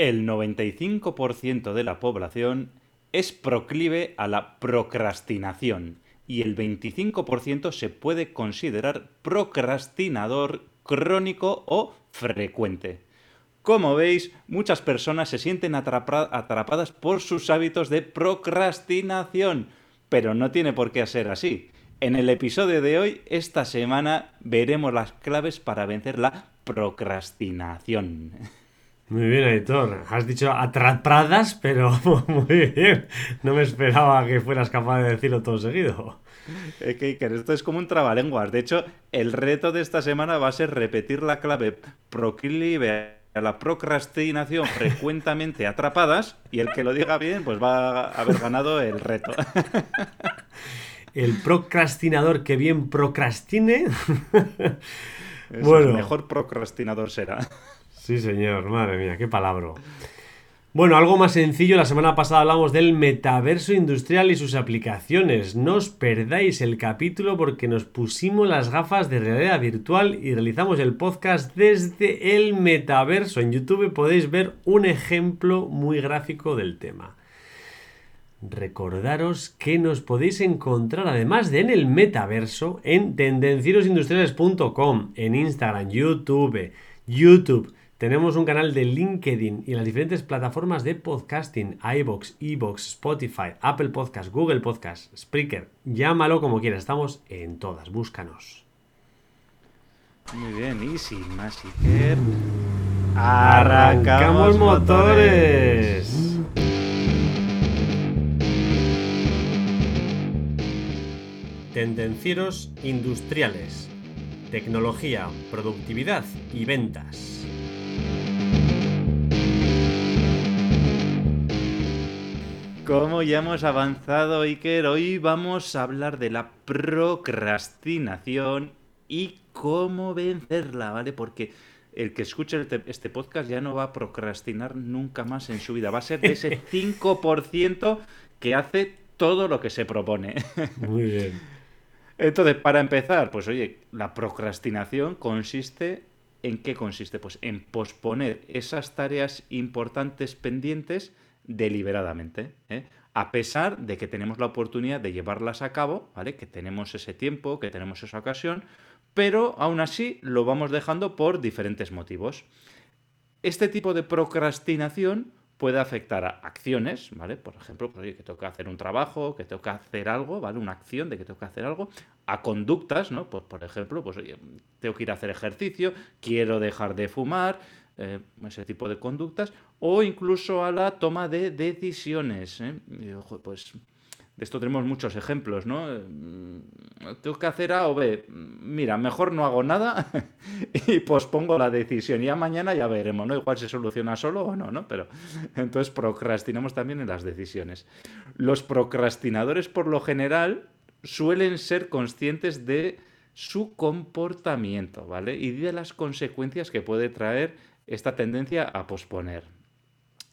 El 95% de la población es proclive a la procrastinación y el 25% se puede considerar procrastinador crónico o frecuente. Como veis, muchas personas se sienten atrapadas por sus hábitos de procrastinación, pero no tiene por qué ser así. En el episodio de hoy, esta semana, veremos las claves para vencer la procrastinación. Muy bien, Aitor. Has dicho atrapadas, pero muy bien. No me esperaba que fueras capaz de decirlo todo seguido. Es que, esto es como un trabalenguas. De hecho, el reto de esta semana va a ser repetir la clave proclive a la procrastinación frecuentemente atrapadas y el que lo diga bien pues va a haber ganado el reto. El procrastinador que bien procrastine. bueno. El mejor procrastinador será. Sí, señor, madre mía, qué palabra. Bueno, algo más sencillo, la semana pasada hablamos del metaverso industrial y sus aplicaciones. No os perdáis el capítulo porque nos pusimos las gafas de realidad virtual y realizamos el podcast desde el metaverso. En YouTube podéis ver un ejemplo muy gráfico del tema. Recordaros que nos podéis encontrar además de en el metaverso en tendencierosindustriales.com, en Instagram, YouTube, YouTube, tenemos un canal de LinkedIn y las diferentes plataformas de podcasting, iBox, Ebox, Spotify, Apple Podcast, Google Podcast, Spreaker, llámalo como quieras, estamos en todas, búscanos. Muy bien, y sin más arrancamos motores. Tendencieros industriales, tecnología, productividad y ventas. Como ya hemos avanzado, Iker, hoy vamos a hablar de la procrastinación y cómo vencerla, ¿vale? Porque el que escuche este podcast ya no va a procrastinar nunca más en su vida. Va a ser de ese 5% que hace todo lo que se propone. Muy bien. Entonces, para empezar, pues oye, la procrastinación consiste en qué consiste? Pues en posponer esas tareas importantes pendientes deliberadamente, ¿eh? a pesar de que tenemos la oportunidad de llevarlas a cabo, ¿vale? Que tenemos ese tiempo, que tenemos esa ocasión, pero aún así lo vamos dejando por diferentes motivos. Este tipo de procrastinación puede afectar a acciones, ¿vale? Por ejemplo, pues, que tengo que hacer un trabajo, que que hacer algo, ¿vale? Una acción de que que hacer algo, a conductas, ¿no? Pues, por ejemplo, pues oye, tengo que ir a hacer ejercicio, quiero dejar de fumar, eh, ese tipo de conductas, o incluso a la toma de decisiones. ¿eh? pues de esto tenemos muchos ejemplos, ¿no? Mm, tengo que hacer A o B. Mira, mejor no hago nada y pospongo la decisión. Ya mañana ya veremos, ¿no? Igual se soluciona solo o no, ¿no? Pero entonces procrastinamos también en las decisiones. Los procrastinadores, por lo general, suelen ser conscientes de su comportamiento, ¿vale? Y de las consecuencias que puede traer esta tendencia a posponer.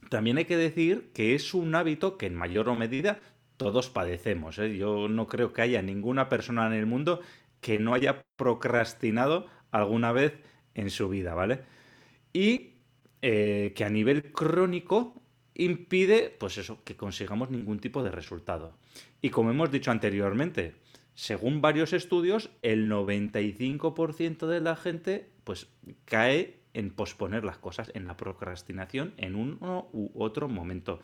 También hay que decir que es un hábito que en mayor o medida todos padecemos. ¿eh? Yo no creo que haya ninguna persona en el mundo que no haya procrastinado alguna vez en su vida, ¿vale? Y eh, que a nivel crónico impide, pues eso, que consigamos ningún tipo de resultado. Y como hemos dicho anteriormente, según varios estudios, el 95% de la gente pues cae en posponer las cosas, en la procrastinación en uno u otro momento.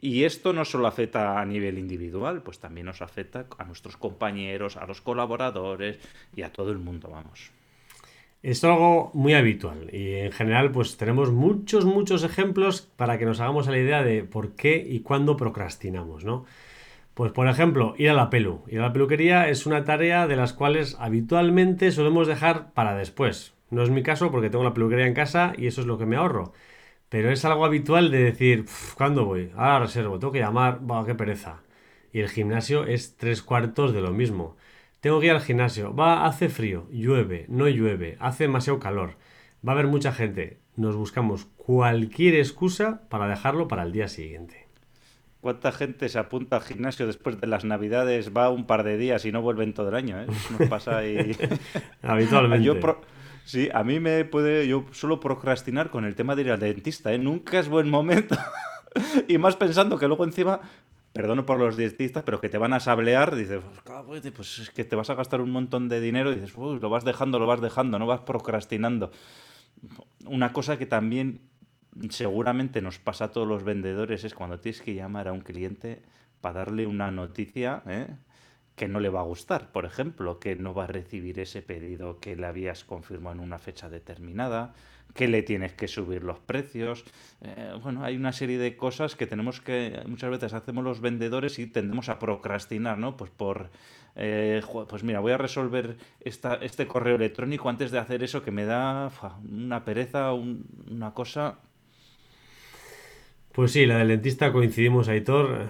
Y esto no solo afecta a nivel individual, pues también nos afecta a nuestros compañeros, a los colaboradores y a todo el mundo, vamos. Es algo muy habitual y en general pues tenemos muchos, muchos ejemplos para que nos hagamos la idea de por qué y cuándo procrastinamos, ¿no? Pues por ejemplo, ir a la pelu. Ir a la peluquería es una tarea de las cuales habitualmente solemos dejar para después. No es mi caso porque tengo la peluquería en casa y eso es lo que me ahorro. Pero es algo habitual de decir, ¿cuándo voy? Ahora reservo, tengo que llamar, va, qué pereza. Y el gimnasio es tres cuartos de lo mismo. Tengo que ir al gimnasio, va, hace frío, llueve, no llueve, hace demasiado calor, va a haber mucha gente. Nos buscamos cualquier excusa para dejarlo para el día siguiente. ¿Cuánta gente se apunta al gimnasio después de las navidades, va un par de días y no vuelven todo el año? ¿eh? Nos pasa ahí. Habitualmente. Sí, a mí me puede. Yo suelo procrastinar con el tema de ir al dentista, ¿eh? Nunca es buen momento. y más pensando que luego encima. Perdono por los dentistas, pero que te van a sablear, dices, pues, pues es que te vas a gastar un montón de dinero y dices, lo vas dejando, lo vas dejando, no vas procrastinando. Una cosa que también seguramente nos pasa a todos los vendedores es cuando tienes que llamar a un cliente para darle una noticia, ¿eh? Que no le va a gustar, por ejemplo, que no va a recibir ese pedido que le habías confirmado en una fecha determinada, que le tienes que subir los precios. Eh, bueno, hay una serie de cosas que tenemos que, muchas veces hacemos los vendedores y tendemos a procrastinar, ¿no? Pues por, eh, pues mira, voy a resolver esta, este correo electrónico antes de hacer eso que me da una pereza, una cosa pues sí, la del dentista coincidimos, Aitor.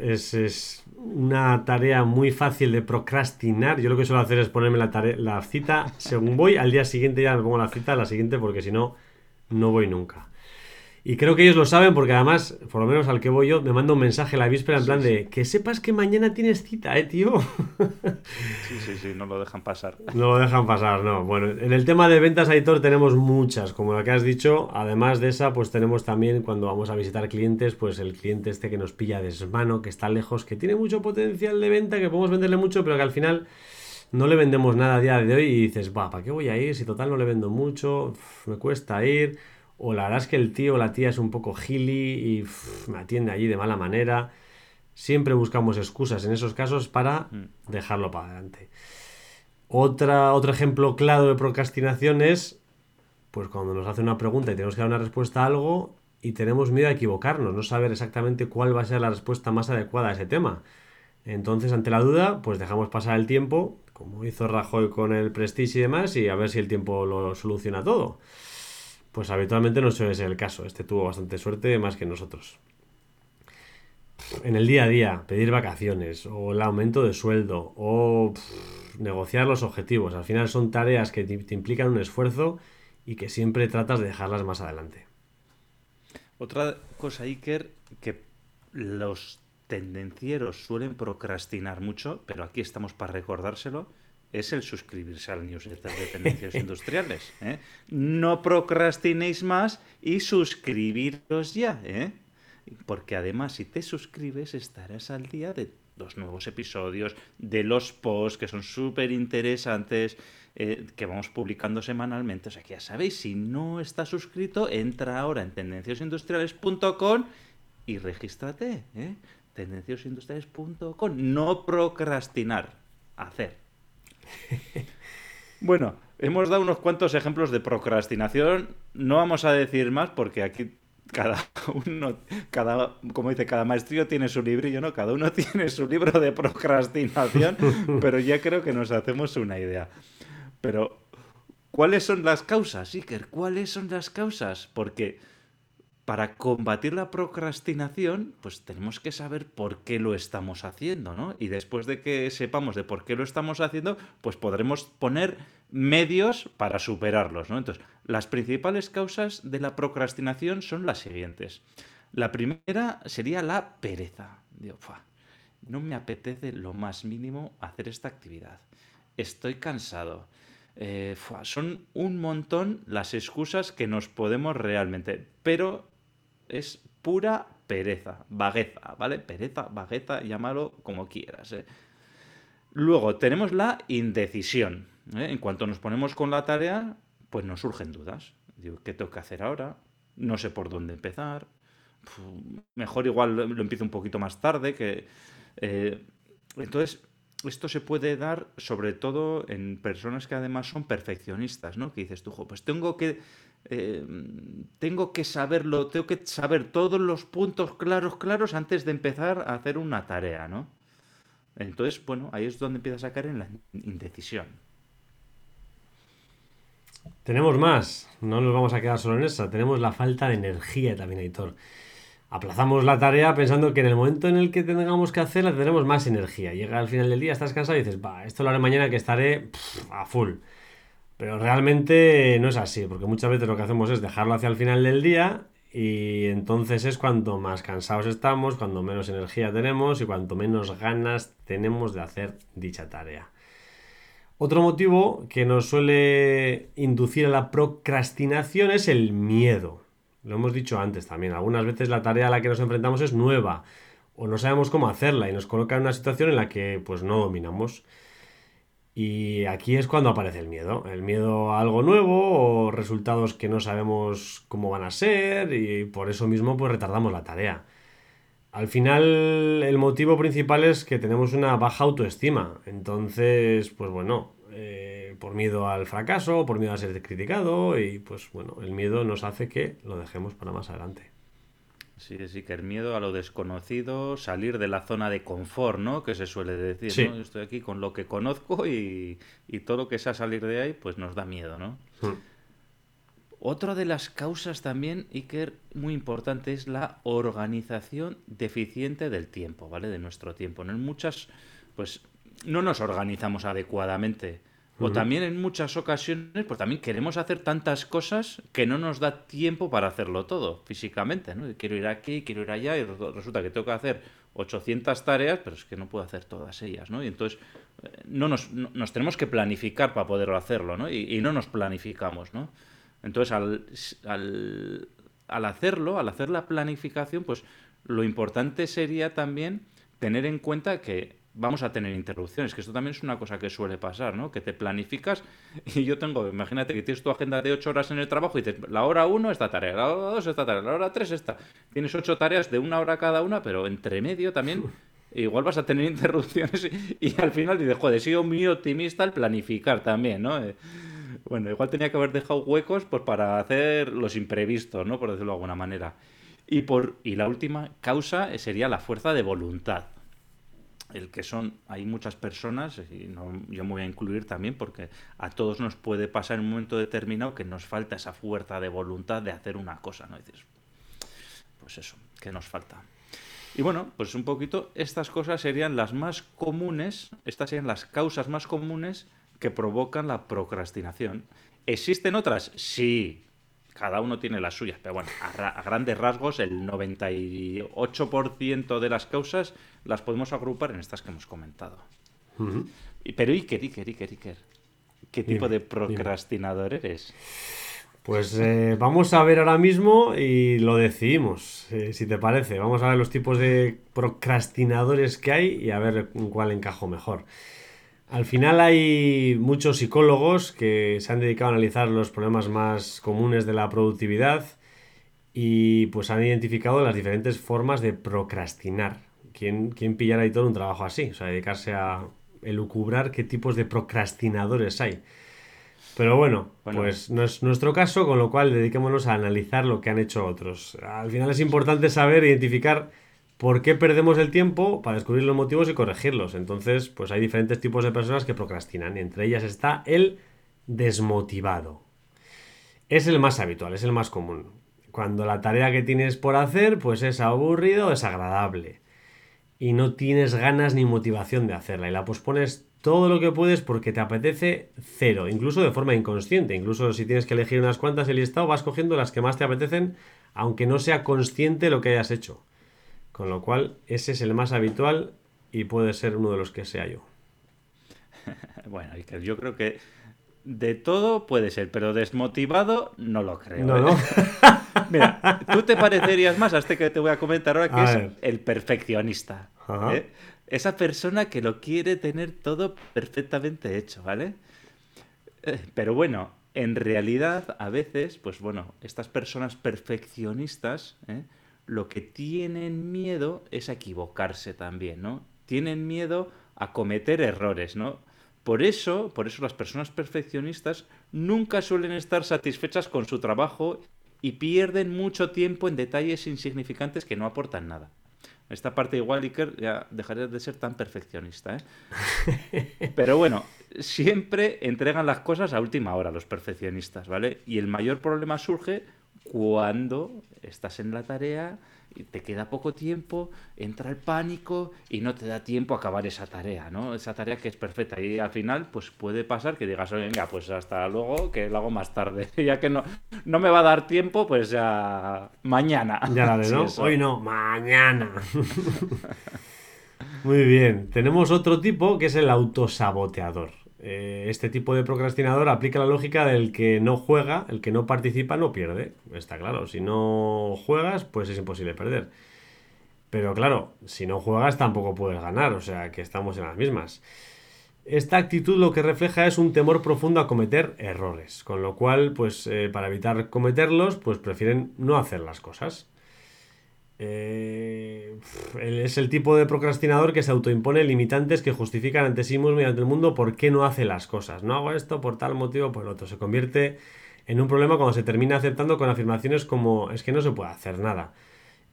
Es, es una tarea muy fácil de procrastinar. Yo lo que suelo hacer es ponerme la, la cita según voy. Al día siguiente ya me pongo la cita, la siguiente, porque si no, no voy nunca. Y creo que ellos lo saben porque además, por lo menos al que voy yo, me manda un mensaje la víspera en plan de que sepas que mañana tienes cita, ¿eh, tío? Sí, sí, sí, no lo dejan pasar. No lo dejan pasar, no. Bueno, en el tema de ventas, Aitor, tenemos muchas, como la que has dicho. Además de esa, pues tenemos también cuando vamos a visitar clientes, pues el cliente este que nos pilla de mano, que está lejos, que tiene mucho potencial de venta, que podemos venderle mucho, pero que al final no le vendemos nada a día de hoy y dices, va, ¿para qué voy a ir? Si total no le vendo mucho, me cuesta ir o la verdad es que el tío o la tía es un poco gili y me atiende allí de mala manera. Siempre buscamos excusas en esos casos para mm. dejarlo para adelante. Otra, otro ejemplo claro de procrastinación es pues cuando nos hace una pregunta y tenemos que dar una respuesta a algo y tenemos miedo a equivocarnos, no saber exactamente cuál va a ser la respuesta más adecuada a ese tema. Entonces, ante la duda, pues dejamos pasar el tiempo, como hizo Rajoy con el Prestige y demás, y a ver si el tiempo lo soluciona todo. Pues habitualmente no suele ser el caso. Este tuvo bastante suerte más que nosotros. En el día a día, pedir vacaciones o el aumento de sueldo o negociar los objetivos. Al final son tareas que te, implican un esfuerzo y que siempre tratas de dejarlas más adelante. Otra cosa, Iker, que los tendencieros suelen procrastinar mucho, pero aquí estamos para recordárselo, es el suscribirse al newsletter de Tendencias Industriales. ¿eh? No procrastinéis más y suscribiros ya. ¿eh? Porque además, si te suscribes, estarás al día de los nuevos episodios, de los posts que son súper interesantes, eh, que vamos publicando semanalmente. O sea que ya sabéis, si no estás suscrito, entra ahora en tendenciasindustriales.com y regístrate. ¿eh? Tendenciasindustriales.com. No procrastinar, hacer. bueno, hemos dado unos cuantos ejemplos de procrastinación. No vamos a decir más porque aquí cada uno, cada, como dice, cada maestrillo tiene su librillo, ¿no? Cada uno tiene su libro de procrastinación, pero ya creo que nos hacemos una idea. Pero, ¿cuáles son las causas, Iker? ¿Cuáles son las causas? Porque para combatir la procrastinación, pues tenemos que saber por qué lo estamos haciendo, ¿no? Y después de que sepamos de por qué lo estamos haciendo, pues podremos poner medios para superarlos, ¿no? Entonces, las principales causas de la procrastinación son las siguientes. La primera sería la pereza. Digo, no me apetece lo más mínimo hacer esta actividad. Estoy cansado. Eh, son un montón las excusas que nos podemos realmente, pero es pura pereza, vagueza, ¿vale? Pereza, vagueza, llámalo como quieras. ¿eh? Luego tenemos la indecisión. ¿eh? En cuanto nos ponemos con la tarea, pues nos surgen dudas. Digo, ¿qué tengo que hacer ahora? No sé por dónde empezar. mejor igual lo, empiezo un poquito más tarde. Que, eh, entonces, esto se puede dar sobre todo en personas que además son perfeccionistas, ¿no? Que dices tú, pues tengo que eh, tengo que saberlo, tengo que saber todos los puntos claros, claros antes de empezar a hacer una tarea, ¿no? Entonces, bueno, ahí es donde empieza a caer en la indecisión. Tenemos más, no nos vamos a quedar solo en esa, tenemos la falta de energía también, Editor. Aplazamos la tarea pensando que en el momento en el que tengamos que hacerla tendremos más energía. Llega al final del día, estás cansado y dices, va, esto lo haré mañana que estaré a full. Pero realmente no es así, porque muchas veces lo que hacemos es dejarlo hacia el final del día y entonces es cuanto más cansados estamos, cuando menos energía tenemos y cuanto menos ganas tenemos de hacer dicha tarea. Otro motivo que nos suele inducir a la procrastinación es el miedo. Lo hemos dicho antes también. Algunas veces la tarea a la que nos enfrentamos es nueva o no sabemos cómo hacerla y nos coloca en una situación en la que pues no dominamos. Y aquí es cuando aparece el miedo. El miedo a algo nuevo o resultados que no sabemos cómo van a ser y por eso mismo pues retardamos la tarea. Al final el motivo principal es que tenemos una baja autoestima. Entonces, pues bueno, eh, por miedo al fracaso, por miedo a ser criticado y pues bueno, el miedo nos hace que lo dejemos para más adelante. Sí, sí, que el miedo a lo desconocido, salir de la zona de confort, ¿no? Que se suele decir, ¿no? estoy aquí con lo que conozco y, todo lo que sea salir de ahí, pues nos da miedo, ¿no? Hmm. Otra de las causas también, Iker, muy importante, es la organización deficiente del tiempo, ¿vale? De nuestro tiempo. ¿no? En muchas, pues, no nos organizamos adecuadamente o también en muchas ocasiones, pues también queremos hacer tantas cosas que no nos da tiempo para hacerlo todo físicamente, ¿no? Quiero ir aquí, quiero ir allá y resulta que tengo que hacer 800 tareas, pero es que no puedo hacer todas ellas, ¿no? Y entonces eh, no nos, nos tenemos que planificar para poder hacerlo, ¿no? Y, no nos planificamos, ¿no? Entonces al, al, al hacerlo, al hacer la planificación, pues lo importante sería también tener en cuenta que vamos a tener interrupciones, que esto también es una cosa que suele pasar, ¿no? Que te planificas y yo tengo, imagínate que tienes tu agenda de 8 horas en el trabajo y dices, la hora 1 esta tarea, la hora 2 esta tarea, la hora 3 esta. Tienes 8 tareas de una hora cada una, pero entre medio también igual vas a tener interrupciones y, al final dices, joder, he sido muy optimista al planificar también, ¿no? Eh, bueno, igual tenía que haber dejado huecos pues para hacer los imprevistos, ¿no? Por decirlo de alguna manera. Y, por, y la última causa sería la fuerza de voluntad el que son, hay muchas personas, y yo me voy a incluir también, porque a todos nos puede pasar en un momento determinado que nos falta esa fuerza de voluntad de hacer una cosa, ¿no? dices, pues eso, que nos falta. Y bueno, pues un poquito, estas cosas serían las más comunes, estas serían las causas más comunes que provocan la procrastinación. ¿Existen otras? Sí, cada uno tiene las suyas, pero bueno, a, grandes rasgos el 98% de las causas las podemos agrupar en estas que hemos comentado. Pero Iker, Iker, Iker, Iker, ¿qué tipo de procrastinador eres? Pues eh, vamos a ver ahora mismo y lo decidimos, eh, si te parece. Vamos a ver los tipos de procrastinadores que hay y a ver en cuál encajo mejor. Al final hay muchos psicólogos que se han dedicado a analizar los problemas más comunes de la productividad y pues han identificado las diferentes formas de procrastinar. ¿Quién, quién pillara ahí todo un trabajo así? O sea, dedicarse a elucubrar qué tipos de procrastinadores hay. Pero bueno, pues no es nuestro caso, con lo cual dediquémonos a analizar lo que han hecho otros. Al final es importante saber identificar ¿Por qué perdemos el tiempo para descubrir los motivos y corregirlos? Entonces, pues hay diferentes tipos de personas que procrastinan y entre ellas está el desmotivado. Es el más habitual, es el más común. Cuando la tarea que tienes por hacer pues es aburrida o desagradable y no tienes ganas ni motivación de hacerla y la pospones todo lo que puedes porque te apetece cero, incluso de forma inconsciente. Incluso si tienes que elegir unas cuantas el listado vas cogiendo las que más te apetecen aunque no sea consciente lo que hayas hecho. Con lo cual, ese es el más habitual y puede ser uno de los que sea yo. bueno, yo creo que de todo puede ser, pero desmotivado no lo creo. No, ¿eh? Mira, tú te parecerías más a este que te voy a comentar ahora, que es el perfeccionista. ¿eh? Esa persona que lo quiere tener todo perfectamente hecho, ¿vale? Eh, pero bueno, en realidad, a veces, pues bueno, estas personas perfeccionistas, ¿eh? Lo que tienen miedo es a equivocarse también, ¿no? Tienen miedo a cometer errores, ¿no? Por eso, por eso las personas perfeccionistas nunca suelen estar satisfechas con su trabajo y pierden mucho tiempo en detalles insignificantes que no aportan nada. Esta parte igual, Iker, ya dejaría de ser tan perfeccionista, ¿eh? Pero bueno, siempre entregan las cosas a última hora los perfeccionistas, ¿vale? Y el mayor problema surge cuando estás en la tarea y te queda poco tiempo, entra el pánico y no te da tiempo a acabar esa tarea, ¿no? Esa tarea que es perfecta. Y al final, pues puede pasar que digas, venga, pues hasta luego, que lo hago más tarde. ya que no, no me va a dar tiempo, pues ya mañana. Ya la ¿no? Hoy no, mañana. Muy bien. Tenemos otro tipo que es el autosaboteador. Eh, este tipo de procrastinador aplica la lógica del que no juega, el que no participa no pierde. Está claro, si no juegas, pues es imposible perder. Pero claro, si no juegas tampoco puedes ganar, o sea que estamos en las mismas. Esta actitud lo que refleja es un temor profundo a cometer errores, con lo cual, pues eh, para evitar cometerlos, pues prefieren no hacer las cosas. Eh, es el tipo de procrastinador que se autoimpone limitantes que justifican ante sí mismo y ante el mundo por qué no hace las cosas. No hago esto por tal motivo por otro. Se convierte en un problema cuando se termina aceptando con afirmaciones como es que no se puede hacer nada.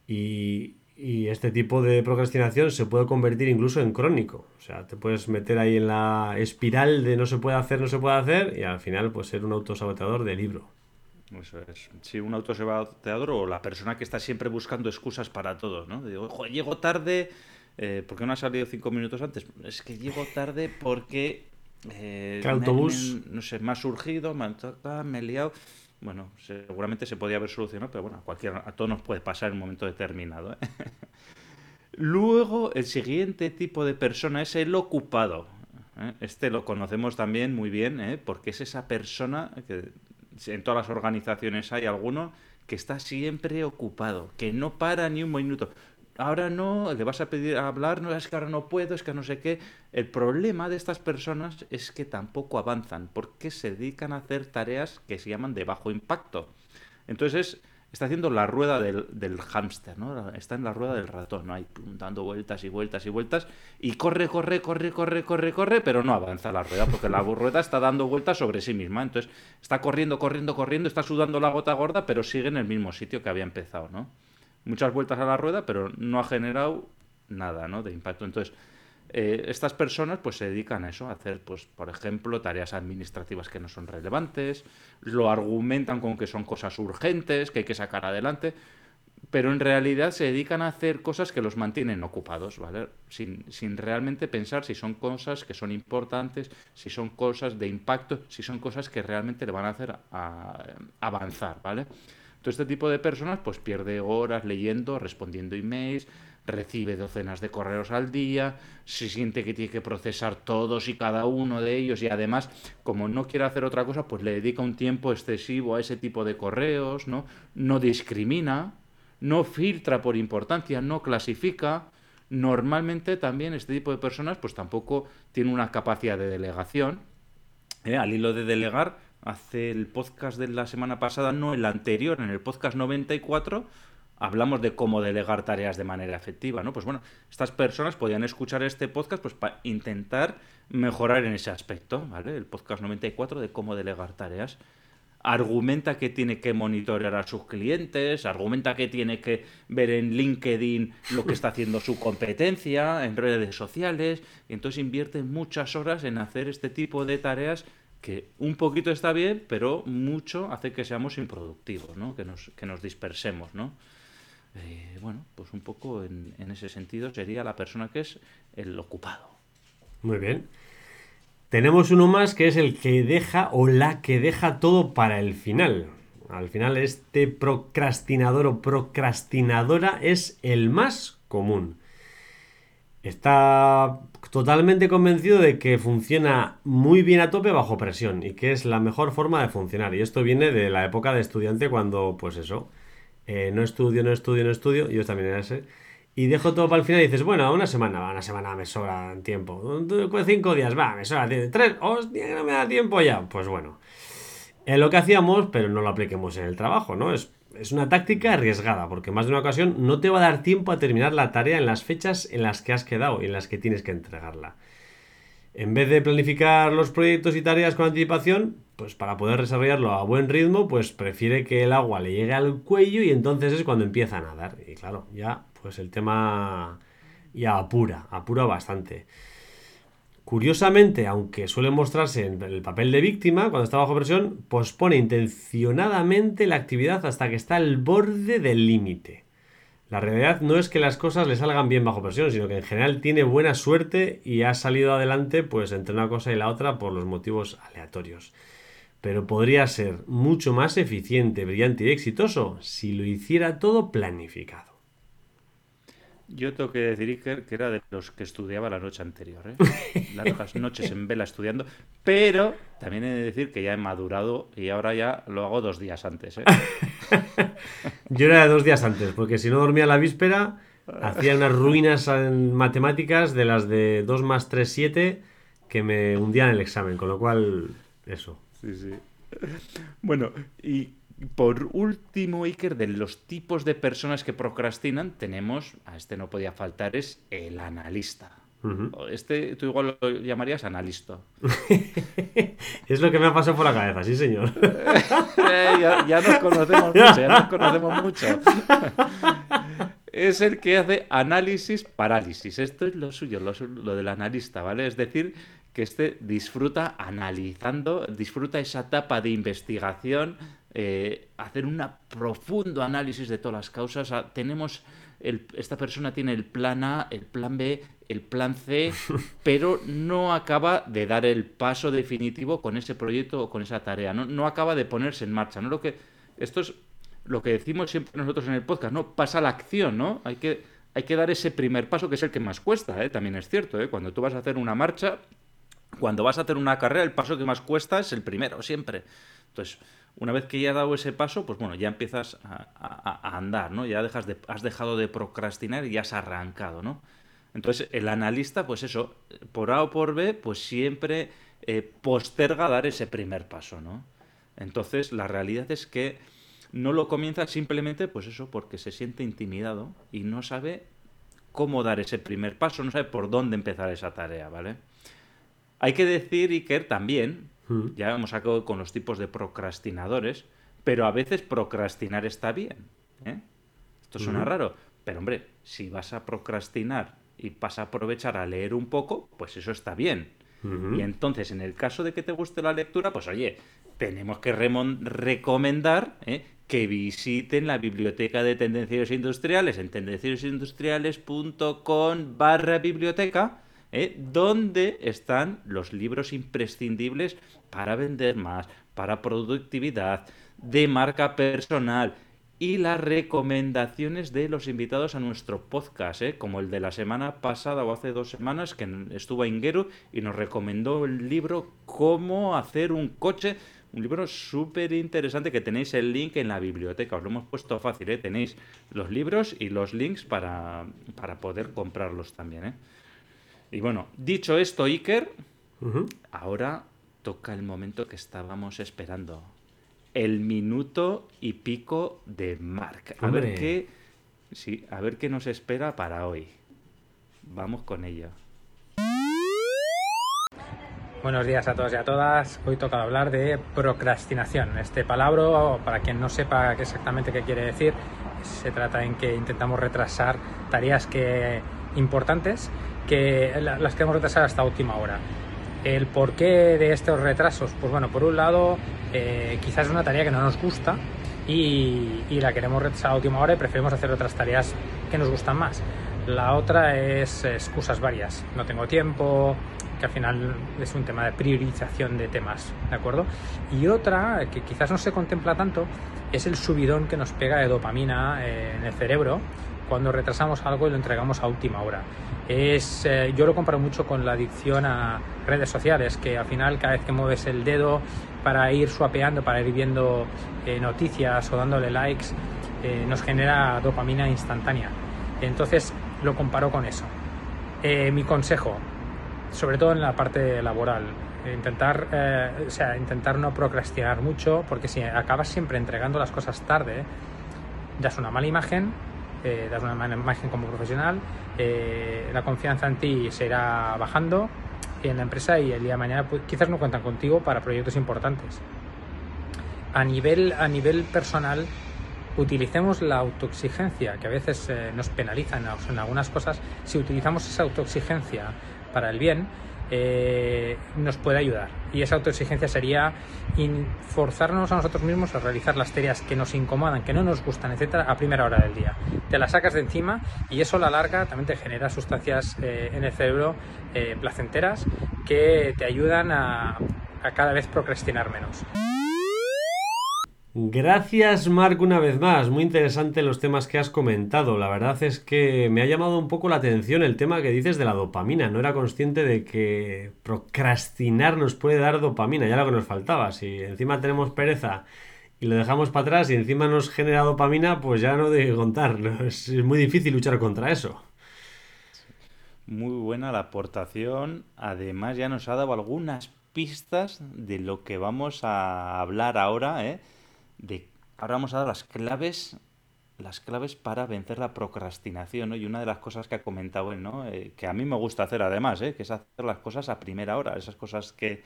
Y, y este tipo de procrastinación se puede convertir incluso en crónico. O sea, te puedes meter ahí en la espiral de no se puede hacer, no se puede hacer, y al final pues ser un autosaboteador de libro. Eso es. Sí, un autosaboteador o la persona que está siempre buscando excusas para todo, ¿no? Digo, Joder, llego tarde, eh, ¿por qué no ha salido cinco minutos antes? Es que llego tarde porque... Eh, autobús? no sé, me ha surgido, me, me he liado bueno, seguramente se podía haber solucionado, pero bueno, a, cualquier, a todos nos puede pasar en un momento determinado. ¿eh? Luego, el siguiente tipo de persona es el ocupado. ¿eh? Este lo conocemos también muy bien, ¿eh? porque es esa persona que en todas las organizaciones hay alguno que está siempre ocupado, que no para ni un minuto ahora no, le vas a pedir a hablar, no, es que ahora no puedo, es que no sé qué. El problema de estas personas es que tampoco avanzan, porque se dedican a hacer tareas que se llaman de bajo impacto. Entonces, está haciendo la rueda del, del hámster, ¿no? Está en la rueda del ratón, ¿no? Hay dando vueltas y vueltas y vueltas, y corre, corre, corre, corre, corre, corre, pero no avanza la rueda, porque la rueda está dando vueltas sobre sí misma. Entonces, está corriendo, corriendo, corriendo, está sudando la gota gorda, pero sigue en el mismo sitio que había empezado, ¿no? muchas vueltas a la rueda, pero no ha generado nada ¿no? de impacto. Entonces, eh, estas personas pues se dedican a eso, a hacer, pues, por ejemplo, tareas administrativas que no son relevantes, lo argumentan con que son cosas urgentes, que hay que sacar adelante, pero en realidad se dedican a hacer cosas que los mantienen ocupados, ¿vale? Sin, sin realmente pensar si son cosas que son importantes, si son cosas de impacto, si son cosas que realmente le van a hacer a, avanzar, ¿vale? Todo este tipo de personas pues pierde horas leyendo, respondiendo emails, recibe docenas de correos al día, se siente que tiene que procesar todos y cada uno de ellos y además, como no quiere hacer otra cosa, pues le dedica un tiempo excesivo a ese tipo de correos, ¿no? No discrimina, no filtra por importancia, no clasifica. Normalmente también este tipo de personas pues tampoco tiene una capacidad de delegación. ¿eh? Al hilo de delegar, hace el podcast de la semana pasada, no el anterior, en el podcast 94, hablamos de cómo delegar tareas de manera efectiva, ¿no? Pues bueno, estas personas podían escuchar este podcast pues para intentar mejorar en ese aspecto, ¿vale? El podcast 94 de cómo delegar tareas. Argumenta que tiene que monitorear a sus clientes, argumenta que tiene que ver en LinkedIn lo que está haciendo su competencia, en redes sociales, y entonces invierte muchas horas en hacer este tipo de tareas que un poquito está bien, pero mucho hace que seamos improductivos, ¿no? que, nos, que nos dispersemos. ¿no? Eh, bueno, pues un poco en, en, ese sentido sería la persona que es el ocupado. Muy bien. Tenemos uno más que es el que deja o la que deja todo para el final. Al final este procrastinador o procrastinadora es el más común. Está totalmente convencido de que funciona muy bien a tope bajo presión y que es la mejor forma de funcionar. Y esto viene de la época de estudiante cuando, pues eso, eh, no estudio, no estudio, no estudio, yo también era ese, y dejo todo para el final y dices, bueno, una semana, una semana me sobra tiempo, cinco días, va, me sobra tiempo, tres, hostia, no me da tiempo ya, pues bueno. Es lo que hacíamos, pero no lo apliquemos en el trabajo, ¿no? Es es una táctica arriesgada, porque más de una ocasión no te va a dar tiempo a terminar la tarea en las fechas en las que has quedado y en las que tienes que entregarla. En vez de planificar los proyectos y tareas con anticipación, pues para poder desarrollarlo a buen ritmo, pues prefiere que el agua le llegue al cuello y entonces es cuando empieza a nadar. Y claro, ya pues el tema ya apura, apura bastante. Curiosamente, aunque suele mostrarse en el papel de víctima cuando está bajo presión, pospone intencionadamente la actividad hasta que está al borde del límite. La realidad no es que las cosas le salgan bien bajo presión, sino que en general tiene buena suerte y ha salido adelante pues entre una cosa y la otra por los motivos aleatorios. Pero podría ser mucho más eficiente, brillante y exitoso si lo hiciera todo planificado. Yo tengo que decir, Iker, que era de los que estudiaba la noche anterior. ¿eh? Largas noches en vela estudiando. Pero también he de decir que ya he madurado y ahora ya lo hago dos días antes. ¿eh? Yo era de dos días antes, porque si no dormía la víspera, hacía unas ruinas en matemáticas de las de 2 más 3, 7 que me hundían el examen. Con lo cual, eso. Sí, sí. Bueno, y por último, Iker, de los tipos de personas que procrastinan, tenemos, a este no podía faltar, es el analista. Este tú igual lo llamarías analista. es lo que me ha pasado por la cabeza, sí, señor. Eh, ya, nos conocemos mucho, ya nos conocemos mucho. es el que hace análisis parálisis. Esto es lo suyo, lo, lo del analista, ¿vale? Es decir, que este disfruta analizando, disfruta esa etapa de investigación, eh, hacer un profundo análisis de todas las causas. tenemos esta persona tiene el plan A, el plan B, el plan C, pero no acaba de dar el paso definitivo con ese proyecto o con esa tarea. No, no acaba de ponerse en marcha. ¿no? Lo que, esto es lo que decimos siempre nosotros en el podcast, ¿no? Pasa la acción, ¿no? Hay que, hay que dar ese primer paso que es el que más cuesta, ¿eh? también es cierto. ¿eh? Cuando tú vas a hacer una marcha, cuando vas a hacer una carrera, el paso que más cuesta es el primero, siempre. Entonces, una vez que ya has dado ese paso, pues bueno, ya empiezas a, andar, ¿no? Ya dejas de, has dejado de procrastinar y ya has arrancado, ¿no? Entonces, el analista, pues eso, por A o por B, pues siempre eh, posterga dar ese primer paso, ¿no? Entonces, la realidad es que no lo comienza simplemente, pues eso, porque se siente intimidado y no sabe cómo dar ese primer paso, no sabe por dónde empezar esa tarea, ¿vale? Hay que decir, Iker, también, mm. ya hemos sacado con los tipos de procrastinadores, pero a veces procrastinar está bien. ¿eh? Esto suena raro, pero hombre, si vas a procrastinar y vas a aprovechar a leer un poco, pues eso está bien. Y entonces, en el caso de que te guste la lectura, pues oye, tenemos que recomendar ¿eh? que visiten la biblioteca de tendencias industriales en tendenciosindustriales.com barra biblioteca ¿eh? donde están los libros imprescindibles para vender más, para productividad, de marca personal y las recomendaciones de los invitados a nuestro podcast, ¿eh? como el de la semana pasada o hace dos semanas que estuvo Ingeru y nos recomendó el libro Cómo hacer un coche. Un libro súper interesante que tenéis el link en la biblioteca. Os lo hemos puesto fácil, ¿eh? Tenéis los libros y los links para, para poder comprarlos también, ¿eh? Y bueno, dicho esto, Iker, ahora toca el momento que estábamos esperando. El minuto y pico de Mark. A ver qué. Sí, a ver qué nos espera para hoy. Vamos con ello. Buenos días a todos y a todas. Hoy toca hablar de procrastinación. Este palabra, para quien no sepa exactamente qué quiere decir, se trata en que intentamos retrasar tareas que importantes que las queremos retrasar hasta última hora. El porqué de estos retrasos, pues bueno, por un lado, eh, quizás es una tarea que no nos gusta y, la queremos retrasar a última hora y preferimos hacer otras tareas que nos gustan más. La otra es excusas varias. No tengo tiempo, que al final es un tema de priorización de temas, ¿de acuerdo? Y otra, que quizás no se contempla tanto, es el subidón que nos pega de dopamina eh, en el cerebro cuando retrasamos algo y lo entregamos a última hora. Es, eh, yo lo comparo mucho con la adicción a redes sociales, que al final cada vez que mueves el dedo para ir swapeando, para ir viendo eh, noticias o dándole likes, eh, nos genera dopamina instantánea. Entonces lo comparo con eso. mi consejo, sobre todo en la parte laboral, intentar, o sea, intentar no procrastinar mucho, porque si acabas siempre entregando las cosas tarde, das una mala imagen eh, das una imagen como profesional, eh, la confianza en ti se irá bajando en la empresa y el día de mañana pues, quizás no cuentan contigo para proyectos importantes. A nivel, a nivel personal, utilicemos la autoexigencia, que a veces eh, nos penaliza en algunas cosas, si utilizamos esa autoexigencia para el bien, eh, nos puede ayudar. Y esa autoexigencia sería forzarnos a nosotros mismos a realizar las tareas que nos incomodan, que no nos gustan, etcétera, a primera hora del día. Te la sacas de encima y eso a la larga también te genera sustancias eh, en el cerebro eh, placenteras que te ayudan a, a cada vez procrastinar menos. Gracias, Marc, una vez más. Muy interesante los temas que has comentado. La verdad es que me ha llamado un poco la atención el tema que dices de la dopamina. No era consciente de que procrastinar nos puede dar dopamina, ya lo que nos faltaba. Si encima tenemos pereza y lo dejamos para atrás y encima nos genera dopamina, pues ya no de contar. Es muy difícil luchar contra eso. Muy buena la aportación. Además, ya nos ha dado algunas pistas de lo que vamos a hablar ahora, ¿eh? Ahora vamos a dar las claves las claves para vencer la procrastinación, ¿no? Y una de las cosas que ha comentado él, ¿no? Eh, que a mí me gusta hacer además, ¿eh? que es hacer las cosas a primera hora, esas cosas que,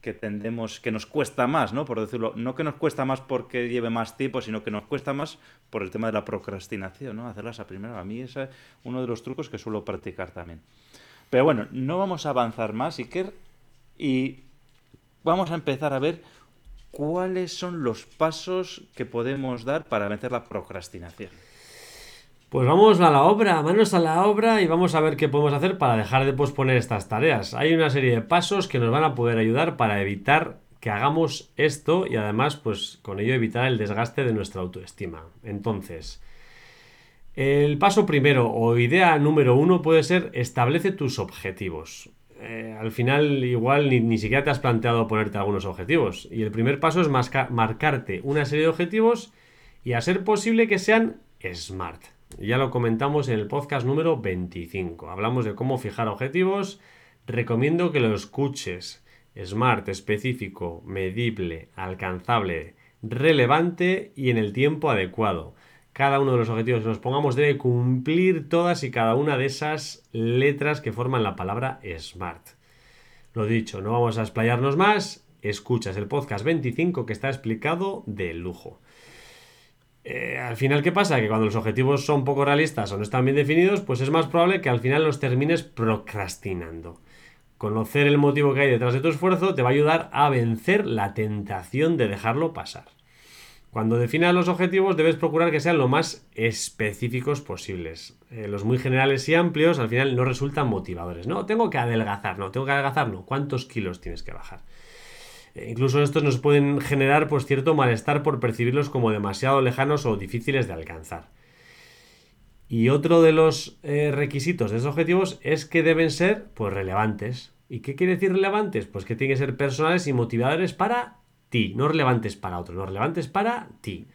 que tendemos, que nos cuesta más, ¿no? Por decirlo, no que nos cuesta más porque lleve más tiempo, sino que nos cuesta más por el tema de la procrastinación, ¿no? Hacerlas a primera hora. A mí es uno de los trucos que suelo practicar también. Pero bueno, no vamos a avanzar más, Iker, y vamos a empezar a ver ¿cuáles son los pasos que podemos dar para vencer la procrastinación? Pues vamos a la obra, manos a la obra y vamos a ver qué podemos hacer para dejar de posponer estas tareas. Hay una serie de pasos que nos van a poder ayudar para evitar que hagamos esto y además pues con ello evitar el desgaste de nuestra autoestima. Entonces, el paso primero o idea número uno puede ser establece tus objetivos. Eh, al final igual ni, siquiera te has planteado ponerte algunos objetivos. Y el primer paso es marcarte una serie de objetivos y a ser posible que sean SMART. Ya lo comentamos en el podcast número 25. Hablamos de cómo fijar objetivos. Recomiendo que lo escuches. SMART, específico, medible, alcanzable, relevante y en el tiempo adecuado cada uno de los objetivos que nos pongamos debe cumplir todas y cada una de esas letras que forman la palabra SMART. Lo dicho, no vamos a explayarnos más. Escuchas el podcast 25 que está explicado de lujo. Eh, al final, ¿qué pasa? Que cuando los objetivos son poco realistas o no están bien definidos, pues es más probable que al final los termines procrastinando. Conocer el motivo que hay detrás de tu esfuerzo te va a ayudar a vencer la tentación de dejarlo pasar. Cuando definas los objetivos debes procurar que sean lo más específicos posibles. Eh, los muy generales y amplios al final no resultan motivadores. No, tengo que adelgazar, no, tengo que adelgazar, no. ¿Cuántos kilos tienes que bajar? Eh, incluso estos nos pueden generar pues cierto malestar por percibirlos como demasiado lejanos o difíciles de alcanzar. Y otro de los eh, requisitos de esos objetivos es que deben ser pues relevantes. ¿Y qué quiere decir relevantes? Pues que tienen que ser personales y motivadores para no relevantes para otro, no relevantes para ti.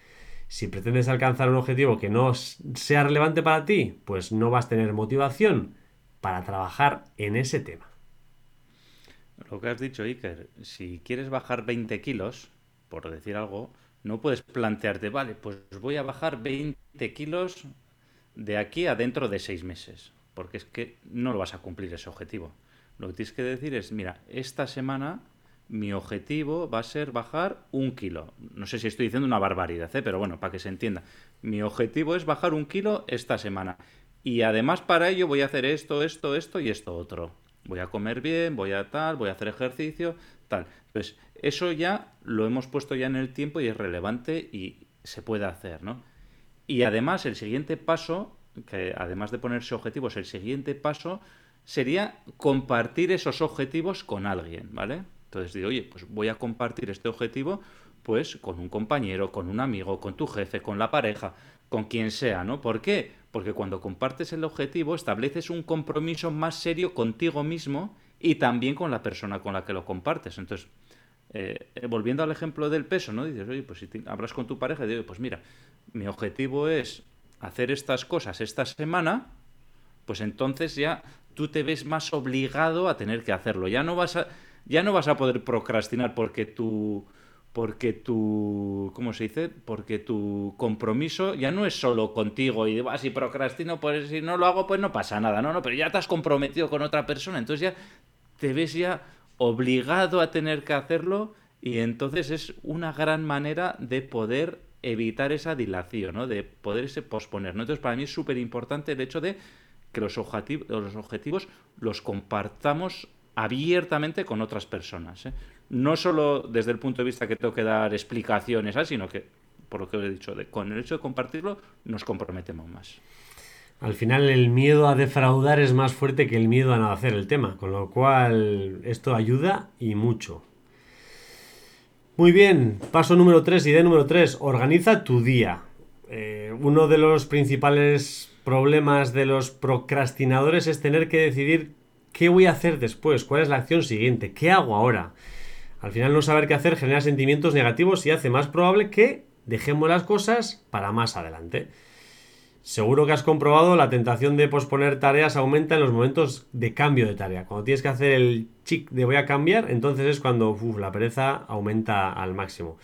Si pretendes alcanzar un objetivo que no sea relevante para ti, pues no vas a tener motivación para trabajar en ese tema. Lo que has dicho, Iker, si quieres bajar 20 kilos, por decir algo, no puedes plantearte, vale, pues voy a bajar 20 kilos de aquí a dentro de 6 meses, porque es que no lo vas a cumplir ese objetivo. Lo que tienes que decir es, mira, esta semana mi objetivo va a ser bajar un kilo. No sé si estoy diciendo una barbaridad, ¿eh? pero bueno, para que se entienda. Mi objetivo es bajar un kilo esta semana. Y además para ello voy a hacer esto, esto, esto y esto otro. Voy a comer bien, voy a tal, voy a hacer ejercicio, tal. Entonces, eso ya lo hemos puesto ya en el tiempo y es relevante y se puede hacer, ¿no? Y además el siguiente paso, que además de ponerse objetivos, el siguiente paso sería compartir esos objetivos con alguien, ¿vale? Entonces digo, oye, pues voy a compartir este objetivo pues con un compañero, con un amigo, con tu jefe, con la pareja, con quien sea, ¿no? ¿Por qué? Porque cuando compartes el objetivo estableces un compromiso más serio contigo mismo y también con la persona con la que lo compartes. Entonces, eh, volviendo al ejemplo del peso, ¿no? Dices, oye, pues si hablas con tu pareja, digo, pues mira, mi objetivo es hacer estas cosas esta semana, pues entonces ya tú te ves más obligado a tener que hacerlo. Ya no vas a ya no vas a poder procrastinar porque tu porque tu ¿cómo se dice? porque tu compromiso ya no es solo contigo y vas si procrastino pues si no lo hago pues no pasa nada no no pero ya te has comprometido con otra persona entonces ya te ves ya obligado a tener que hacerlo y entonces es una gran manera de poder evitar esa dilación, ¿no? De poderse posponer, ¿no? Entonces, para mí es súper importante el hecho de que los objetivos los compartamos abiertamente con otras personas. ¿eh? No solo desde el punto de vista que tengo que dar explicaciones, sino que, por lo que he dicho, con el hecho de compartirlo, nos comprometemos más. Al final el miedo a defraudar es más fuerte que el miedo a no hacer el tema, con lo cual esto ayuda y mucho. Muy bien, paso número 3, idea número 3, organiza tu día. Eh, uno de los principales problemas de los procrastinadores es tener que decidir qué voy a hacer después, cuál es la acción siguiente, qué hago ahora. Al final no saber qué hacer genera sentimientos negativos y hace más probable que dejemos las cosas para más adelante. Seguro que has comprobado la tentación de posponer tareas aumenta en los momentos de cambio de tarea. Cuando tienes que hacer el chic de voy a cambiar, entonces es cuando la pereza aumenta al máximo.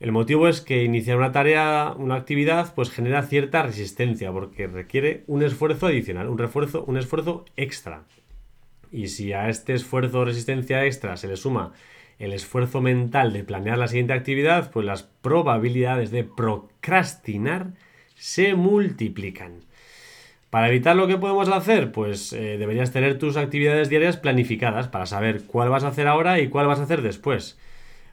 El motivo es que iniciar una tarea, una actividad, pues genera cierta resistencia porque requiere un esfuerzo adicional, un refuerzo, un esfuerzo extra. Y si a este esfuerzo o resistencia extra se le suma el esfuerzo mental de planear la siguiente actividad, pues las probabilidades de procrastinar se multiplican. Para evitar lo que podemos hacer, pues eh, deberías tener tus actividades diarias planificadas para saber cuál vas a hacer ahora y cuál vas a hacer después.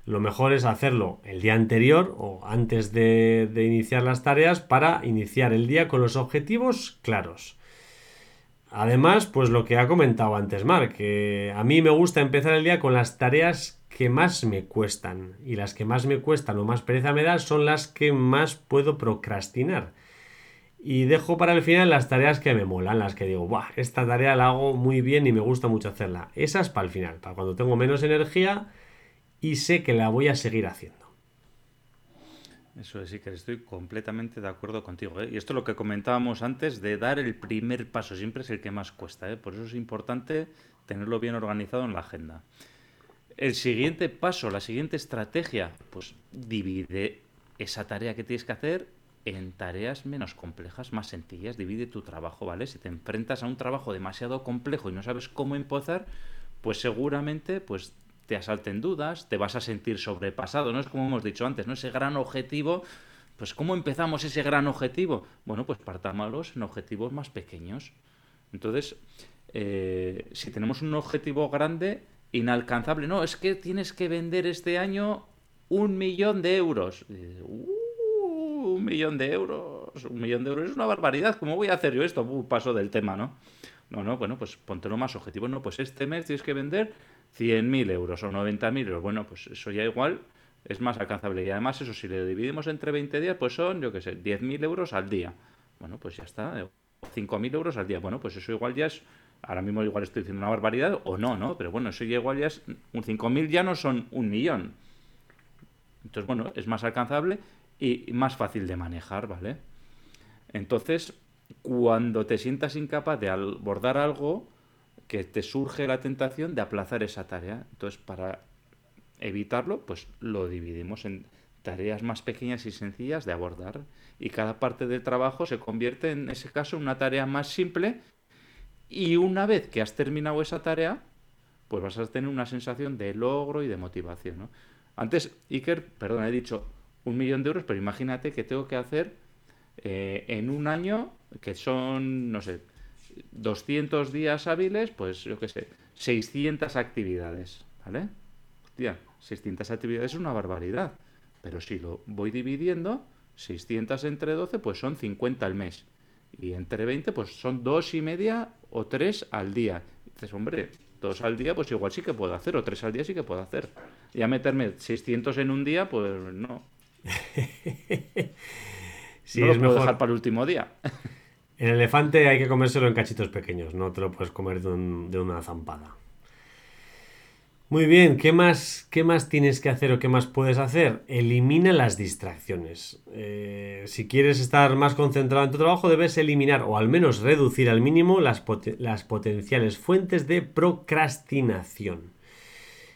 Lo mejor es hacerlo el día anterior o antes de, de iniciar las tareas para iniciar el día con los objetivos claros. Además, pues lo que ha comentado antes Mark, que a mí me gusta empezar el día con las tareas que más me cuestan. Y las que más me cuestan o más pereza me dan son las que más puedo procrastinar. Y dejo para el final las tareas que me molan, las que digo, Buah, esta tarea la hago muy bien y me gusta mucho hacerla. Esas para el final, para cuando tengo menos energía y sé que la voy a seguir haciendo. Eso sí que estoy completamente de acuerdo contigo. ¿eh? Y esto es lo que comentábamos antes de dar el primer paso, siempre es el que más cuesta. ¿eh? Por eso es importante tenerlo bien organizado en la agenda. El siguiente paso, la siguiente estrategia, pues divide esa tarea que tienes que hacer en tareas menos complejas, más sencillas. Divide tu trabajo, ¿vale? Si te enfrentas a un trabajo demasiado complejo y no sabes cómo empezar, pues seguramente pues te asalten dudas, te vas a sentir sobrepasado, ¿no? Es como hemos dicho antes, ¿no? Ese gran objetivo, pues ¿cómo empezamos ese gran objetivo? Bueno, pues partámoslos en objetivos más pequeños. Entonces, eh, si tenemos un objetivo grande, inalcanzable. No, es que tienes que vender este año un millón de euros. Uh, un millón de euros. Un millón de euros es una barbaridad. ¿Cómo voy a hacer yo esto? Paso del tema, ¿no? No, no, bueno, pues póntelo más objetivo. No, pues este mes tienes que vender 100.000 euros o 90.000 euros. Bueno, pues eso ya igual es más alcanzable. Y además eso, si le dividimos entre 20 días, pues son, yo qué sé, 10.000 euros al día. Bueno, pues ya está. 5.000 euros al día. Bueno, pues eso igual ya es Ahora mismo igual estoy diciendo una barbaridad o no, ¿no? Pero bueno, eso ya igual ya es... Un 5.000 ya no son un millón. Entonces, bueno, es más alcanzable y más fácil de manejar, ¿vale? Entonces, cuando te sientas incapaz de abordar algo, que te surge la tentación de aplazar esa tarea. Entonces, para evitarlo, pues lo dividimos en tareas más pequeñas y sencillas de abordar. Y cada parte del trabajo se convierte en ese caso en una tarea más simple y una vez que has terminado esa tarea, pues vas a tener una sensación de logro y de motivación. ¿no? Antes, Iker, perdón, he dicho un millón de euros, pero imagínate que tengo que hacer eh, en un año, que son, no sé, 200 días hábiles, pues yo qué sé, 600 actividades, ¿vale? Hostia, 600 actividades es una barbaridad, pero si lo voy dividiendo, 600 entre 12, pues son 50 al mes. Y entre 20, pues son dos y media o tres al día. dices, hombre, dos al día, pues igual sí que puedo hacer, o tres al día sí que puedo hacer. Ya meterme 600 en un día, pues no. sí, es mejor dejar para el último día. El elefante hay que comérselo en cachitos pequeños, no te lo puedes comer de, una zampada. Muy bien, ¿qué más, ¿qué más tienes que hacer o qué más puedes hacer? Elimina las distracciones. Eh, si quieres estar más concentrado en tu trabajo, debes eliminar o al menos reducir al mínimo las potenciales fuentes de procrastinación.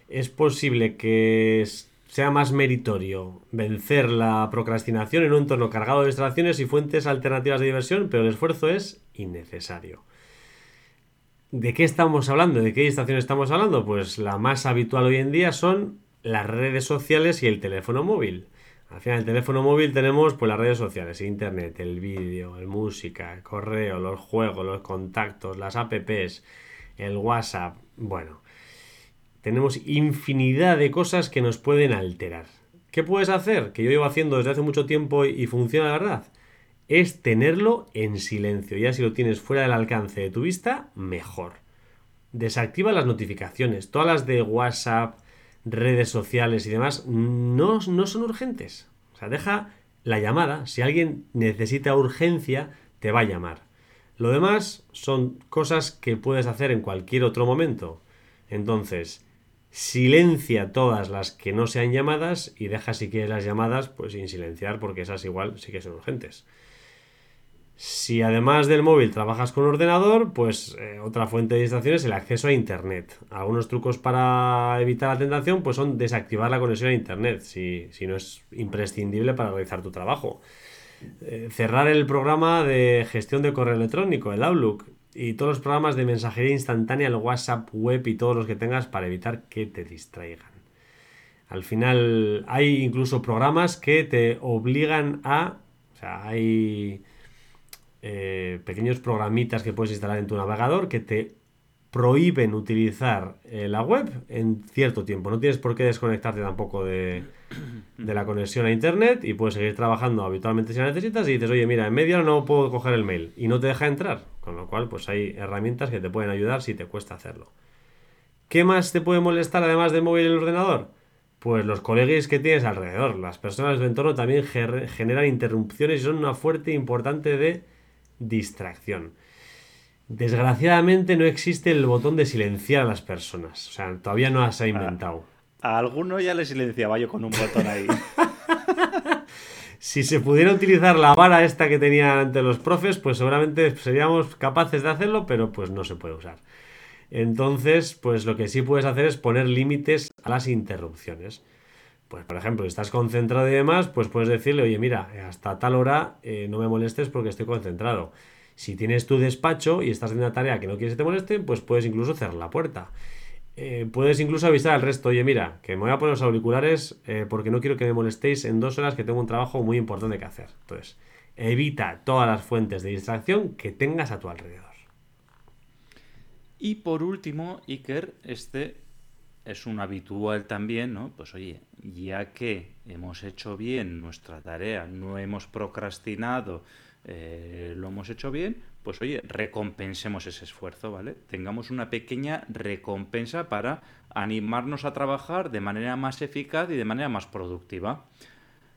Es posible que sea más meritorio vencer la procrastinación en un entorno cargado de distracciones y fuentes alternativas de diversión, pero el esfuerzo es innecesario. ¿De qué estamos hablando? ¿De qué distracción estamos hablando? Pues la más habitual hoy en día son las redes sociales y el teléfono móvil. Al final, el teléfono móvil tenemos pues las redes sociales, internet, el vídeo, el música, el correo, los juegos, los contactos, las apps, el WhatsApp. Bueno, tenemos infinidad de cosas que nos pueden alterar. ¿Qué puedes hacer? Que yo llevo haciendo desde hace mucho tiempo y funciona la verdad es tenerlo en silencio. Ya si lo tienes fuera del alcance de tu vista, mejor. Desactiva las notificaciones, todas las de WhatsApp, redes sociales y demás, no, no son urgentes. O sea, deja la llamada. Si alguien necesita urgencia, te va a llamar. Lo demás son cosas que puedes hacer en cualquier otro momento. Entonces, silencia todas las que no sean llamadas y deja si quieres las llamadas pues sin silenciar porque esas igual sí que son urgentes. Si además del móvil trabajas con ordenador, pues eh, otra fuente de distracción es el acceso a Internet. Algunos trucos para evitar la tentación pues son desactivar la conexión a Internet, si, no es imprescindible para realizar tu trabajo. Eh, cerrar el programa de gestión de correo electrónico, el Outlook, y todos los programas de mensajería instantánea, el WhatsApp web y todos los que tengas para evitar que te distraigan. Al final hay incluso programas que te obligan a... O sea, hay eh, pequeños programitas que puedes instalar en tu navegador que te prohíben utilizar eh, la web en cierto tiempo. No tienes por qué desconectarte tampoco de, la conexión a internet y puedes seguir trabajando habitualmente si la necesitas y dices, oye, mira, en media hora no puedo coger el mail y no te deja entrar. Con lo cual, pues hay herramientas que te pueden ayudar si te cuesta hacerlo. ¿Qué más te puede molestar además de móvil y el ordenador? Pues los colegas que tienes alrededor. Las personas del entorno también generan interrupciones y son una fuerte importante de distracción. Desgraciadamente no existe el botón de silenciar a las personas. O sea, todavía no se ha inventado. A, alguno ya le silenciaba yo con un botón ahí. si se pudiera utilizar la vara esta que tenían ante los profes, pues seguramente seríamos capaces de hacerlo, pero pues no se puede usar. Entonces, pues lo que sí puedes hacer es poner límites a las interrupciones. Pues, por ejemplo, si estás concentrado y demás, pues puedes decirle, oye, mira, hasta tal hora eh, no me molestes porque estoy concentrado. Si tienes tu despacho y estás en una tarea que no quieres que te moleste, pues puedes incluso cerrar la puerta. Eh, puedes incluso avisar al resto, oye, mira, que me voy a poner los auriculares eh, porque no quiero que me molestéis en dos horas que tengo un trabajo muy importante que hacer. Entonces, evita todas las fuentes de distracción que tengas a tu alrededor. Y por último, Iker, este es un habitual también, ¿no? Pues oye, ya que hemos hecho bien nuestra tarea, no hemos procrastinado, eh, lo hemos hecho bien, pues oye, recompensemos ese esfuerzo, ¿vale? Tengamos una pequeña recompensa para animarnos a trabajar de manera más eficaz y de manera más productiva.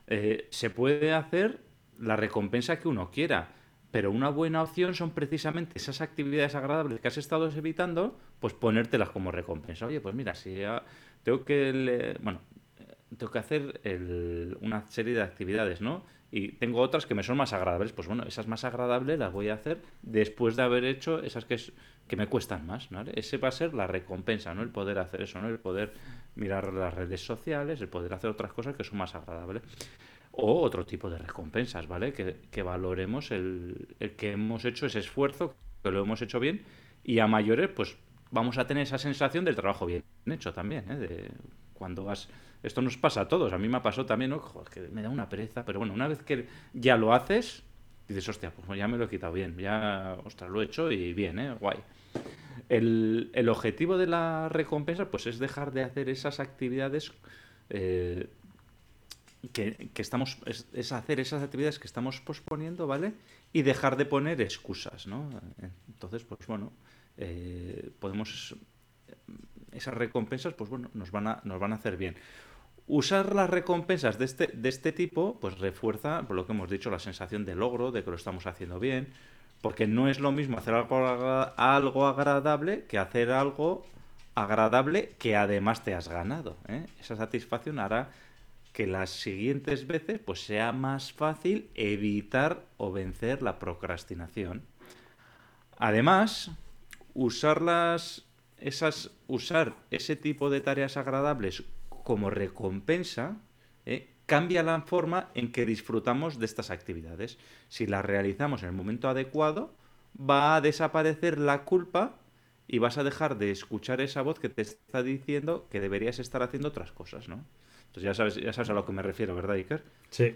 Eh, se puede hacer la recompensa que uno quiera. Pero una buena opción son precisamente esas actividades agradables que has estado evitando, pues ponértelas como recompensa. Oye, pues mira, si tengo que, bueno, tengo que hacer una serie de actividades, ¿no? Y tengo otras que me son más agradables, pues bueno, esas más agradables las voy a hacer después de haber hecho esas que, que me cuestan más, ¿vale? Ese va a ser la recompensa, ¿no? El poder hacer eso, ¿no? El poder mirar las redes sociales, el poder hacer otras cosas que son más agradables o otro tipo de recompensas, ¿vale? Que, valoremos el, que hemos hecho ese esfuerzo, que lo hemos hecho bien, y a mayores, pues vamos a tener esa sensación del trabajo bien hecho también, ¿eh? De cuando vas... Esto nos pasa a todos, a mí me ha pasado también, ¿no? Joder, que me da una pereza, pero bueno, una vez que ya lo haces, dices, hostia, pues ya me lo he quitado bien, ya, ostras, lo he hecho y bien, ¿eh? Guay. El, el objetivo de la recompensa, pues es dejar de hacer esas actividades eh, que, estamos, es, hacer esas actividades que estamos posponiendo, ¿vale? Y dejar de poner excusas, ¿no? Entonces, pues bueno, eh, podemos, esas recompensas, pues bueno, nos van a, nos van a hacer bien. Usar las recompensas de este, de este tipo, pues refuerza, por lo que hemos dicho, la sensación de logro, de que lo estamos haciendo bien, porque no es lo mismo hacer algo, algo agradable que hacer algo agradable que además te has ganado. ¿eh? Esa satisfacción hará que las siguientes veces pues sea más fácil evitar o vencer la procrastinación. Además, usarlas, esas, usar ese tipo de tareas agradables como recompensa ¿eh? cambia la forma en que disfrutamos de estas actividades. Si las realizamos en el momento adecuado, va a desaparecer la culpa y vas a dejar de escuchar esa voz que te está diciendo que deberías estar haciendo otras cosas, ¿no? Entonces ya sabes, ya sabes a lo que me refiero, ¿verdad, Iker? Sí.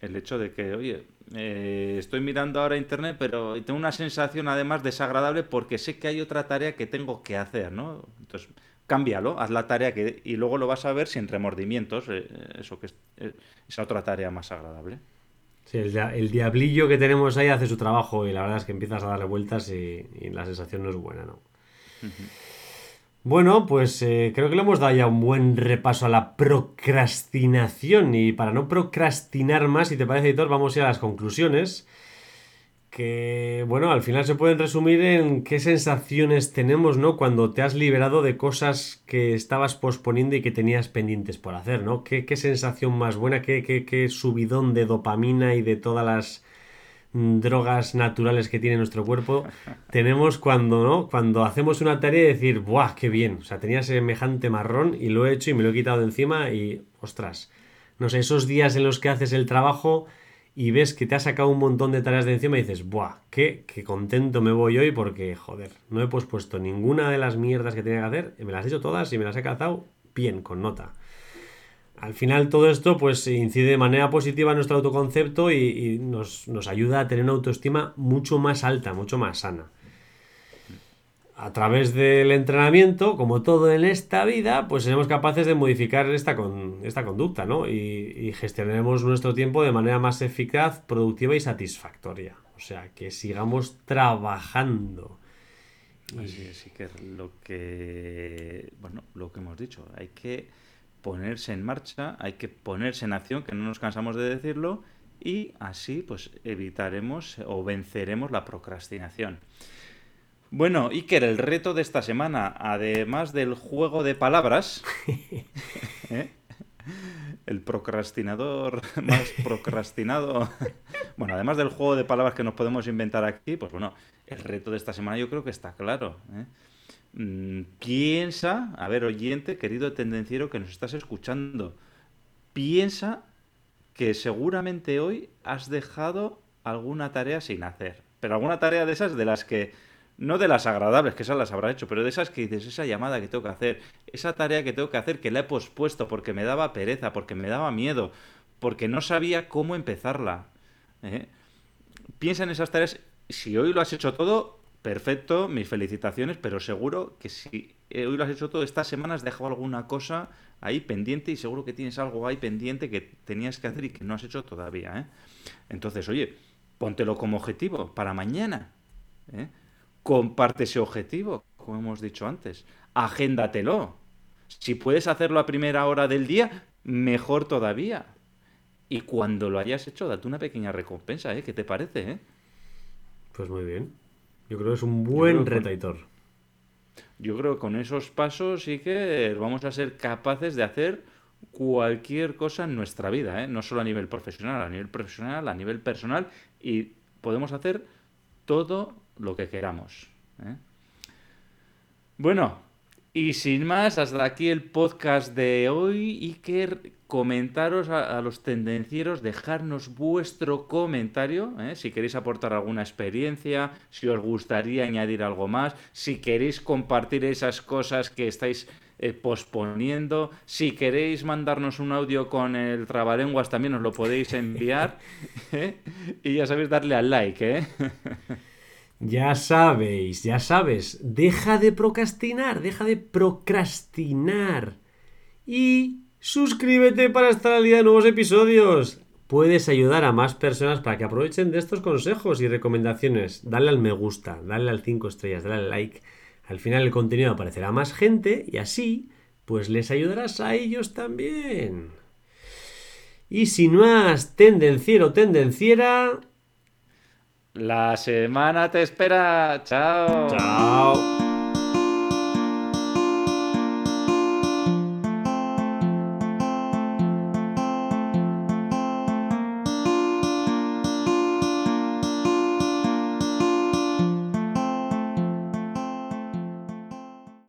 El hecho de que, oye, eh, estoy mirando ahora internet, pero tengo una sensación además desagradable porque sé que hay otra tarea que tengo que hacer, ¿no? Entonces, cámbialo, haz la tarea que, y luego lo vas a ver sin remordimientos, eh, eso que es eh, esa otra tarea más agradable. Sí, el, diablillo que tenemos ahí hace su trabajo y la verdad es que empiezas a darle vueltas y, la sensación no es buena, ¿no? Bueno, pues eh, creo que le hemos dado ya un buen repaso a la procrastinación y para no procrastinar más, si te parece, editor, vamos a ir a las conclusiones que, bueno, al final se pueden resumir en qué sensaciones tenemos, ¿no? Cuando te has liberado de cosas que estabas posponiendo y que tenías pendientes por hacer, ¿no? ¿Qué, qué sensación más buena, qué, qué, qué subidón de dopamina y de todas las mm, drogas naturales que tiene nuestro cuerpo tenemos cuando, ¿no? Cuando hacemos una tarea y decir, ¡buah, qué bien! O sea, tenía semejante marrón y lo he hecho y me lo he quitado de encima y, ostras, no sé, esos días en los que haces el trabajo y ves que te ha sacado un montón de tareas de encima y dices, ¡buah! Qué, qué contento me voy hoy porque, joder, no he pospuesto ninguna de las mierdas que tenía que hacer, me las he hecho todas y me las he cazado bien, con nota. Al final todo esto pues incide de manera positiva en nuestro autoconcepto y, y nos, nos ayuda a tener una autoestima mucho más alta, mucho más sana a través del entrenamiento, como todo en esta vida, pues seremos capaces de modificar esta, con, esta conducta, ¿no? Y, y, gestionaremos nuestro tiempo de manera más eficaz, productiva y satisfactoria. O sea, que sigamos trabajando. Así es, sí que lo que, bueno, lo que hemos dicho, hay que ponerse en marcha, hay que ponerse en acción, que no nos cansamos de decirlo, y así pues evitaremos o venceremos la procrastinación. Bueno, Iker, el reto de esta semana, además del juego de palabras, ¿eh? el procrastinador más procrastinado. bueno, además del juego de palabras que nos podemos inventar aquí, pues bueno, el reto de esta semana yo creo que está claro. ¿eh? Mm, piensa, a ver, oyente, querido tendenciero que nos estás escuchando, piensa que seguramente hoy has dejado alguna tarea sin hacer. Pero alguna tarea de esas de las que no de las agradables, que esas las habrá hecho, pero de esas que dices, esa llamada que tengo que hacer, esa tarea que tengo que hacer, que la he pospuesto porque me daba pereza, porque me daba miedo, porque no sabía cómo empezarla. ¿eh? Piensa en esas tareas, si hoy lo has hecho todo, perfecto, mis felicitaciones, pero seguro que si hoy lo has hecho todo, estas semanas has dejado alguna cosa ahí pendiente y seguro que tienes algo ahí pendiente que tenías que hacer y que no has hecho todavía. ¿eh? Entonces, oye, póntelo como objetivo para mañana. ¿eh? Comparte ese objetivo, como hemos dicho antes. Agéndatelo. Si puedes hacerlo a primera hora del día, mejor todavía. Y cuando lo hayas hecho, date una pequeña recompensa, ¿eh? ¿Qué te parece, eh? Pues muy bien. Yo creo que es un buen retaitor. Yo creo que con esos pasos sí que vamos a ser capaces de hacer cualquier cosa en nuestra vida, ¿eh? no solo a nivel profesional, a nivel profesional, a nivel personal, y podemos hacer todo lo que queramos. ¿eh? Bueno, y sin más, hasta aquí el podcast de hoy. y que comentaros a, los tendencieros, dejarnos vuestro comentario, ¿eh? si queréis aportar alguna experiencia, si os gustaría añadir algo más, si queréis compartir esas cosas que estáis eh, posponiendo. Si queréis mandarnos un audio con el trabalenguas, también os lo podéis enviar. ¿eh? Y ya sabéis darle al like, ¿eh? Ya sabéis, ya sabes, deja de procrastinar, deja de procrastinar. Y suscríbete para estar al día de nuevos episodios. Puedes ayudar a más personas para que aprovechen de estos consejos y recomendaciones. Dale al me gusta, dale al 5 estrellas, dale al like. Al final el contenido aparecerá a más gente y así, pues les ayudarás a ellos también. Y sin más tendenciero tendenciera, la semana te espera. Chao. Chao.